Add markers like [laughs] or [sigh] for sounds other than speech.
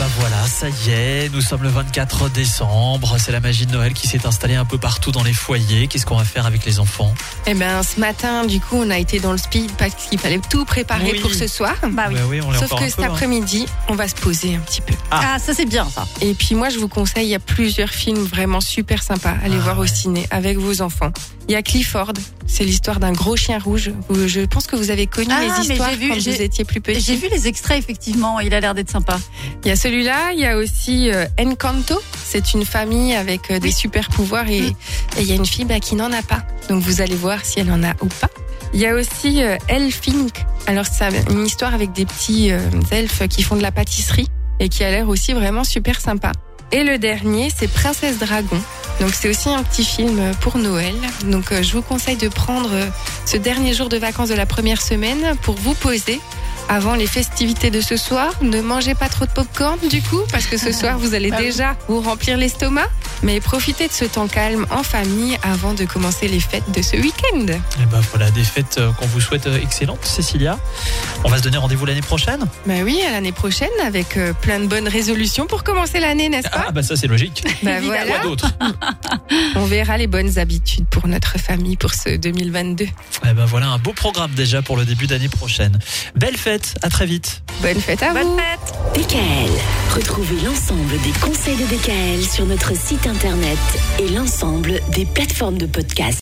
Ben voilà, ça y est, nous sommes le 24 décembre. C'est la magie de Noël qui s'est installée un peu partout dans les foyers. Qu'est-ce qu'on va faire avec les enfants? Eh ben, ce matin, du coup, on a été dans le speed parce qu'il fallait tout préparer Oui. pour ce soir. Bah oui. Bah oui, on Sauf que cet hein. après-midi, on va se poser un petit peu. Ah. Ah, ça c'est bien ça. Et puis moi, je vous conseille, il y a plusieurs films vraiment super sympas. Allez Ah voir au ciné avec vos enfants. Il y a Clifford, c'est l'histoire d'un gros chien rouge. Je pense que vous avez connu Ah, les histoires j'ai vu, quand vous étiez plus petit. J'ai vu les extraits effectivement, il a l'air d'être sympa. Il y a celui-là, il y a aussi euh, Encanto. C'est une famille avec euh, des super pouvoirs et et il y a une fille bah, qui n'en a pas. Donc vous allez voir si elle en a ou pas. Il y a aussi euh, Elfink. Alors c'est une histoire avec des petits euh, elfes qui font de la pâtisserie et qui a l'air aussi vraiment super sympa. Et le dernier, c'est Princesse Dragon. Donc c'est aussi un petit film pour Noël. Donc euh, je vous conseille de prendre euh, ce dernier jour de vacances de la première semaine pour vous poser avant les festivités de ce soir. Ne mangez pas trop de popcorn du coup, parce que ce soir vous allez Ah oui. déjà vous remplir l'estomac. Mais profitez de ce temps calme en famille avant de commencer les fêtes de ce week-end. Et ben voilà, des fêtes euh, qu'on vous souhaite euh, excellentes, Cécilia. On va se donner rendez-vous l'année prochaine Bah oui, à l'année prochaine avec euh, plein de bonnes résolutions pour commencer l'année, n'est-ce pas Ah bah ça c'est logique. Bah [laughs] Quoi voilà, d'autre [laughs] on verra les bonnes habitudes pour notre famille pour ce 2022. Eh ben voilà un beau programme déjà pour le début d'année prochaine. Belle fête, à très vite. Bonne fête à vous Bonne fête DKL, retrouvez l'ensemble des conseils de DKL sur notre site internet et l'ensemble des plateformes de podcast.